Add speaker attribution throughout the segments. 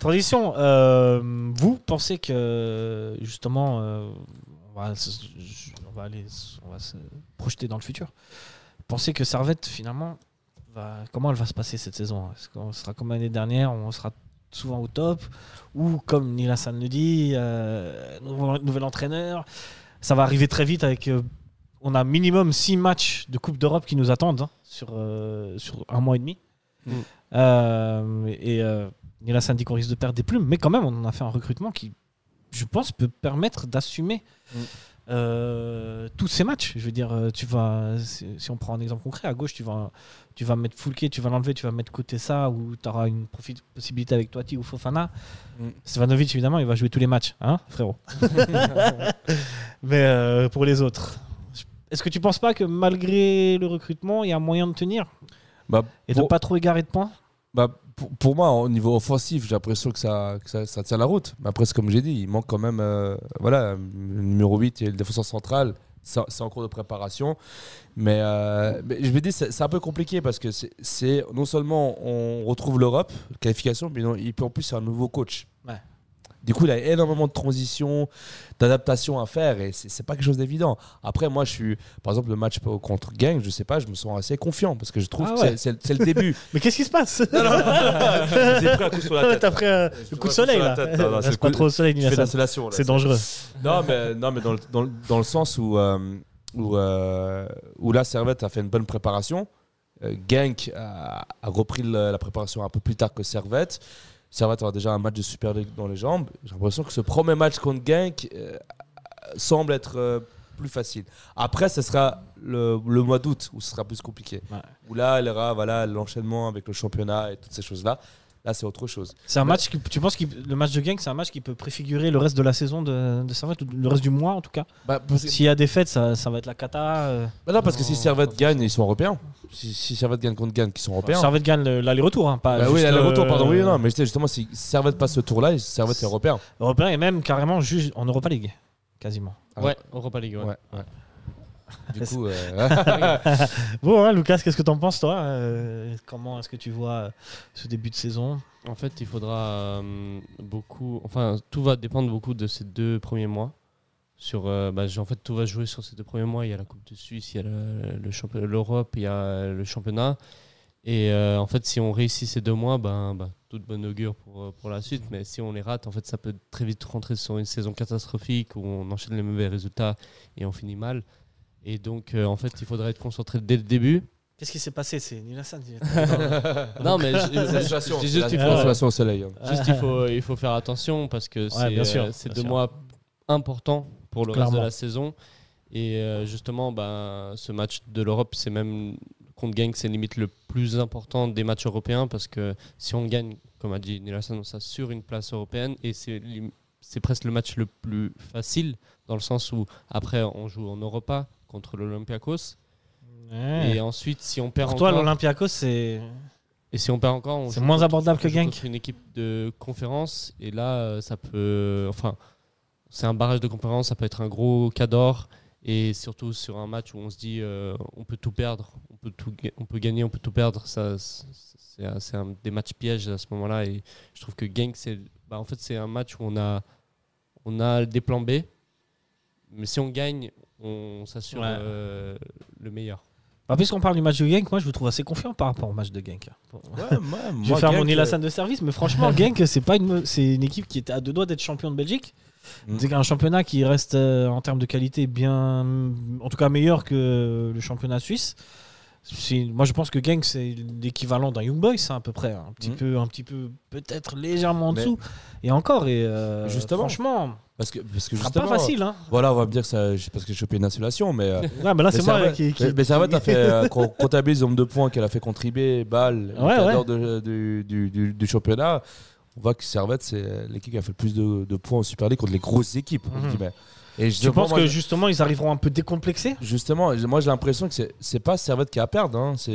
Speaker 1: Transition, euh, vous pensez que justement, euh, on, va, se- on va aller, on va se projeter dans le futur. Pensez que Servette finalement, va, comment elle va se passer cette saison? Est-ce qu'on sera comme l'année dernière, on sera souvent au top, ou comme Neil Hassan le dit, euh, nouvel, nouvel entraîneur, ça va arriver très vite avec. on a minimum 6 matchs de Coupe d'Europe qui nous attendent hein, sur, sur un mois et demi.
Speaker 2: Mm.
Speaker 1: Et Neil Hassan dit qu'on risque de perdre des plumes, mais quand même, on en a fait un recrutement qui, je pense, peut permettre d'assumer
Speaker 2: Mm.
Speaker 1: euh, tous ces matchs. Je veux dire, euh, tu vas, si, on prend un exemple concret, à gauche, tu vas, tu vas mettre Foulke, tu vas l'enlever, tu vas mettre côté ça, ou tu auras une possibilité avec Toiti ou Fofana.
Speaker 2: Mm.
Speaker 1: Stevanovic, évidemment, il va jouer tous les matchs, hein, frérot. mais euh, pour les autres, est-ce que tu penses pas que malgré le recrutement, il y a moyen de tenir
Speaker 2: Bah,
Speaker 1: et de
Speaker 2: pour-
Speaker 1: pas trop égarer de points?
Speaker 2: Bah, pour, moi, au niveau offensif, j'ai l'impression que, ça, ça, tient la route. Mais après, comme j'ai dit, il manque quand même euh, voilà, le numéro 8 et le défenseur central. C'est en cours de préparation. Mais, euh, je me dis, c'est un peu compliqué parce que c'est- non seulement on retrouve l'Europe, qualification, mais non, et puis en plus, c'est un nouveau coach. Du coup, il a énormément de transition, d'adaptation à faire et c'est pas quelque chose d'évident. Après, moi, je suis, par exemple, le match contre Gang, je sais pas, je me sens assez confiant parce que je trouve
Speaker 1: Ah
Speaker 2: que
Speaker 1: ouais.
Speaker 2: c'est- le début.
Speaker 1: Mais qu'est-ce qui se passe?
Speaker 2: J'ai pris un coup sur la tête.
Speaker 1: T'as pris euh, le
Speaker 2: prends
Speaker 1: coup
Speaker 2: un
Speaker 1: de soleil là.
Speaker 2: tête. Non, non, c'est
Speaker 1: pas trop au soleil, dangereux.
Speaker 2: Non, mais, non, mais dans, le, dans, le- dans le sens où, euh, où, euh, où la Servette a fait une bonne préparation. Euh, Genk a, a repris le- la préparation un peu plus tard que Servette. Servette aura déjà un match de Super League dans les jambes. J'ai l'impression que ce premier match contre Genk euh, semble être euh, plus facile. Après, ce sera le, le mois d'août où ce sera plus compliqué.
Speaker 1: Ouais.
Speaker 2: Où là, il y aura voilà, l'enchaînement avec le championnat et toutes ces choses-là. Là, c'est autre chose.
Speaker 1: C'est un match qui, tu penses que le match de gang, c'est un match qui peut préfigurer le reste de la saison de, de Servette, ou le reste du mois en tout cas.
Speaker 2: Bah,
Speaker 1: S'il y a des fêtes, ça, ça va être la cata. euh.
Speaker 2: Bah non, parce que si Servette gagne, ils sont européens. Si, si Servette gagne contre gagne, qui sont européens.
Speaker 1: Servette gagne le- l'aller-retour, hein, pas
Speaker 2: Bah oui,
Speaker 1: juste,
Speaker 2: aller-retour,
Speaker 1: euh,
Speaker 2: pardon. Oui, non, mais justement, si Servette passe ce tour-là, Servette est européen.
Speaker 1: Européen et même carrément juste en Europa League, quasiment.
Speaker 2: Ah
Speaker 3: Ouais, Europa League. Ouais.
Speaker 2: Ouais, ouais. Du coup, euh,
Speaker 1: Bon, hein, Lucas, qu'est-ce que t'en penses toi Euh, Comment est-ce que tu vois euh, ce début de saison?
Speaker 3: En fait, il faudra euh, beaucoup. Enfin, tout va dépendre beaucoup de ces deux premiers mois. Sur, euh, bah, en fait, tout va jouer sur ces deux premiers mois. Il y a la Coupe de Suisse, il y a le, le championnat- l'Europe, il y a le championnat. Et euh, en fait, si on réussit ces deux mois, ben, ben, toute bonne augure pour, pour la suite. Mais si on les rate, en fait, ça peut très vite rentrer sur une saison catastrophique où on enchaîne les mauvais résultats et on finit mal. Et donc, euh, en fait, il faudrait être concentré dès le début.
Speaker 1: Qu'est-ce qui s'est passé? C'est Nil Hassan.
Speaker 3: Non, mais je- dis
Speaker 2: c'est
Speaker 3: juste, il
Speaker 2: la
Speaker 3: faut,
Speaker 2: au soleil. hein.
Speaker 3: Juste, il faut, il faut faire attention parce que euh, c'est deux
Speaker 1: sûr.
Speaker 3: mois importants pour le reste
Speaker 1: Clairement.
Speaker 3: de la saison. Et euh, justement, ben, ce match de l'Europe, c'est même contre Genk, c'est limite le plus important des matchs européens parce que si on gagne, comme a dit Nielsen, on s'assure une place européenne et c'est c'est presque le match le plus facile dans le sens où après on joue en Europa contre l'Olympiakos. Et ensuite si on perd
Speaker 1: Pour toi,
Speaker 3: encore
Speaker 1: l'Olympiakos, c'est.
Speaker 3: et si on perd encore on
Speaker 1: C'est moins
Speaker 3: contre-
Speaker 1: abordable que Genk.
Speaker 3: une équipe de conférence. Et là euh, ça peut enfin c'est un barrage de conférence ça peut être un gros cador et surtout sur un match où on se dit euh, on peut tout perdre on peut tout on peut gagner on peut tout perdre. Ça c'est c'est un- c'est un des matchs pièges à ce moment-là. Et je trouve que Genk c'est bah, en fait c'est un match où on a on a des plans B. Mais si on gagne on s'assure
Speaker 1: Ouais.
Speaker 3: euh, le meilleur
Speaker 1: Bah, Puisqu'on parle du match de Genk, moi je vous trouve assez confiant par rapport au match de Genk.
Speaker 2: Ouais, moi,
Speaker 1: Je
Speaker 2: moi,
Speaker 1: vais faire mon
Speaker 2: Genk,
Speaker 1: Nilassan de service, mais franchement, Genk, c'est pas une, c'est une équipe qui était à deux doigts d'être champion de Belgique.
Speaker 2: Mm.
Speaker 1: C'est un championnat qui reste euh, en termes de qualité bien, en tout cas meilleur que le championnat suisse. Moi, je pense que Genk, c'est l'équivalent d'un Young Boys, hein, à peu près, un petit
Speaker 2: Mm.
Speaker 1: peu, un petit peu, peut-être légèrement en
Speaker 2: Mais-
Speaker 1: dessous. Et encore, et euh,
Speaker 2: Justement.
Speaker 1: franchement,
Speaker 2: Parce que, parce que justement,
Speaker 1: pas facile. Hein.
Speaker 2: voilà, on va me dire que ça, parce que j'ai chopé une insolation, mais. euh,
Speaker 1: Ouais, mais là, c'est moi qui. qui-
Speaker 2: mais- mais Servette a fait euh, qu'on comptabilise le nombre de points qu'elle a fait contribuer, Bâle,
Speaker 1: Ouais,
Speaker 2: de- du, du, du- du championnat. On voit que Servette, c'est l'équipe qui a fait le plus de, de points en Super League contre les grosses équipes. Et
Speaker 1: Tu penses
Speaker 2: moi,
Speaker 1: que
Speaker 2: je-
Speaker 1: justement, ils arriveront un peu décomplexés
Speaker 2: Justement, moi j'ai l'impression que c'est- pas Servette qui a à perdre, hein, c'est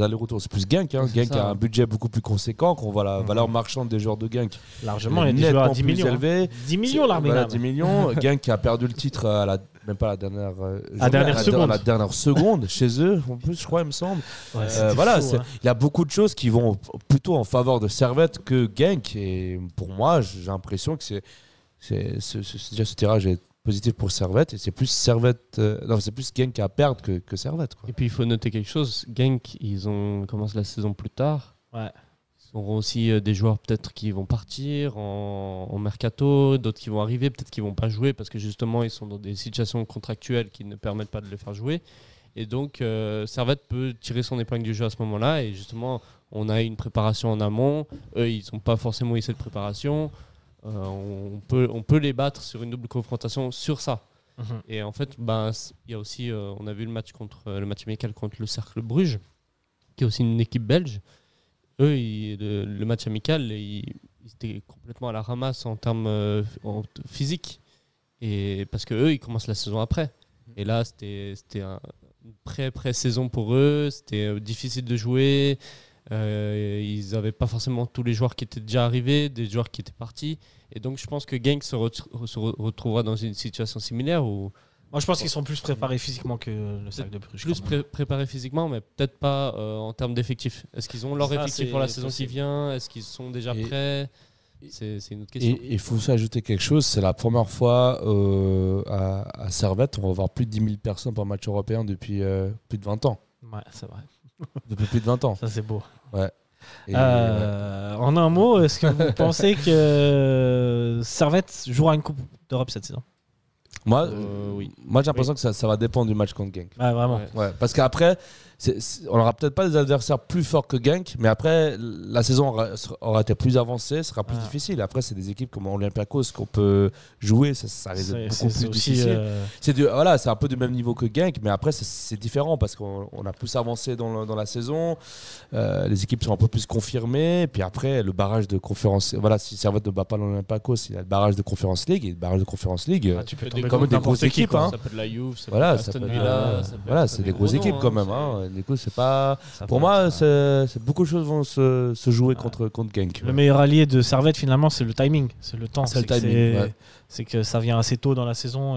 Speaker 2: allers-retours. C'est plus Genk. Hein. A un budget beaucoup plus conséquent, qu'on voit la
Speaker 1: Mhm.
Speaker 2: valeur marchande des joueurs de Genk.
Speaker 1: Largement, il y a des joueurs à
Speaker 2: nettement
Speaker 1: 10
Speaker 2: plus
Speaker 1: millions. hein.
Speaker 2: élevé.
Speaker 1: 10 millions, l'armée.
Speaker 2: Voilà, 10 millions. A perdu le titre à la, même pas la dernière, euh,
Speaker 1: À
Speaker 2: journée,
Speaker 1: dernière
Speaker 2: la,
Speaker 1: seconde.
Speaker 2: la dernière seconde chez eux, en plus, je crois, il me semble.
Speaker 1: Ouais,
Speaker 2: Euh, voilà,
Speaker 1: fou, hein.
Speaker 2: il y a beaucoup de choses qui vont plutôt en faveur de Servette que Genk. Et pour moi, j'ai l'impression que c'est, c'est, ce- ce- déjà ce tirage est positif pour Servette et c'est plus Servette, euh, non, c'est plus Genk à perdre que, que Servette. Quoi.
Speaker 3: Et puis il faut noter quelque chose. Genk, ils ont commencé la saison plus tard.
Speaker 1: Ouais.
Speaker 3: Ils auront aussi euh, des joueurs peut-être qui vont partir en, en mercato, d'autres qui vont arriver, peut-être qui vont pas jouer parce que justement ils sont dans des situations contractuelles qui ne permettent pas de les faire jouer. Et donc euh, Servette peut tirer son épingle du jeu à ce moment-là. Et justement, on a une préparation en amont. Eux, ils n'ont pas forcément eu cette préparation. Euh, on, peut, on peut les battre sur une double confrontation sur ça.
Speaker 1: Mhm.
Speaker 3: Et en fait, c- il y a aussi, euh, on a vu le match contre le match amical contre le Cercle Bruges, qui est aussi une équipe belge. Eux, ils- le, le match amical, ils, ils étaient complètement à la ramasse en termes euh, en- physiques. Et parce que eux, ils commencent la saison après. Et là, c'était c'était un- une pré-pré-saison pour eux. C'était difficile de jouer. Euh, ils n'avaient pas forcément tous les joueurs qui étaient déjà arrivés, des joueurs qui étaient partis. Et donc, je pense que Genk se, ret- se re- retrouvera dans une situation similaire où
Speaker 1: Moi, je pense qu'ils sont plus préparés physiquement que le sac de Bruges.
Speaker 3: plus pré- préparés physiquement, mais peut-être pas euh, en termes d'effectifs. Est-ce qu'ils ont leur
Speaker 1: Ça,
Speaker 3: effectif pour la saison qui vient? Est-ce qu'ils sont déjà
Speaker 2: Et-
Speaker 3: prêts? C'est une autre question.
Speaker 2: Et il faut aussi ajouter quelque chose, c'est la première fois euh, à, à Servette, on va voir plus de 10 000 personnes par match européen depuis euh, plus de 20 ans.
Speaker 1: Ouais, c'est vrai.
Speaker 2: Depuis plus de 20 ans.
Speaker 1: Ça, c'est beau.
Speaker 2: Et,
Speaker 1: Euh, En un mot, est-ce que vous pensez que Servette jouera une Coupe d'Europe cette saison?
Speaker 2: Moi,
Speaker 3: Euh, oui.
Speaker 2: moi j'ai l'impression que ça, ça va dépendre du match contre Genk.
Speaker 1: Ouais, vraiment.
Speaker 3: Ouais.
Speaker 2: Ouais, parce qu'après, on n'aura peut-être pas des adversaires plus forts que Genk, mais après, la saison aura, aura été plus avancée, sera plus
Speaker 1: Ah.
Speaker 2: difficile. Après, c'est des équipes comme Olympiakos qu'on peut jouer, ça, ça risque d'être beaucoup plus difficile.
Speaker 1: euh,
Speaker 2: C'est voilà, un peu du même niveau que Genk, mais après c'est- différent parce qu'on on a plus avancé dans, le- dans la saison. Euh, les équipes sont un peu plus confirmées. Puis après, le barrage de conférence. Voilà, si Servette ne bat pas l'Olympiakos, il y a le barrage de conférence League. Et le barrage de conférence League,
Speaker 1: ah, tu peux tomber
Speaker 3: comme
Speaker 2: des grosses
Speaker 1: qui,
Speaker 2: équipes,
Speaker 1: quoi.
Speaker 2: hein.
Speaker 3: Ça peut être la Juve, ça peut
Speaker 2: voilà,
Speaker 3: être
Speaker 2: ça
Speaker 3: Aston
Speaker 2: peut-
Speaker 3: Villa. peut
Speaker 2: voilà,
Speaker 3: être
Speaker 2: c'est
Speaker 3: des
Speaker 2: des
Speaker 3: gros
Speaker 2: grosses équipes
Speaker 3: hein,
Speaker 2: quand même. hein. Du coup, c'est pas.
Speaker 1: Ça
Speaker 2: Pour moi, c'est beaucoup de choses vont se, se jouer
Speaker 1: Ouais.
Speaker 2: contre, contre Genk.
Speaker 1: Le meilleur allié de Servette, finalement, c'est le timing, c'est le temps.
Speaker 2: C'est le
Speaker 1: que
Speaker 2: timing,
Speaker 1: c'est-
Speaker 2: ouais.
Speaker 1: C'est que ça vient assez tôt dans la saison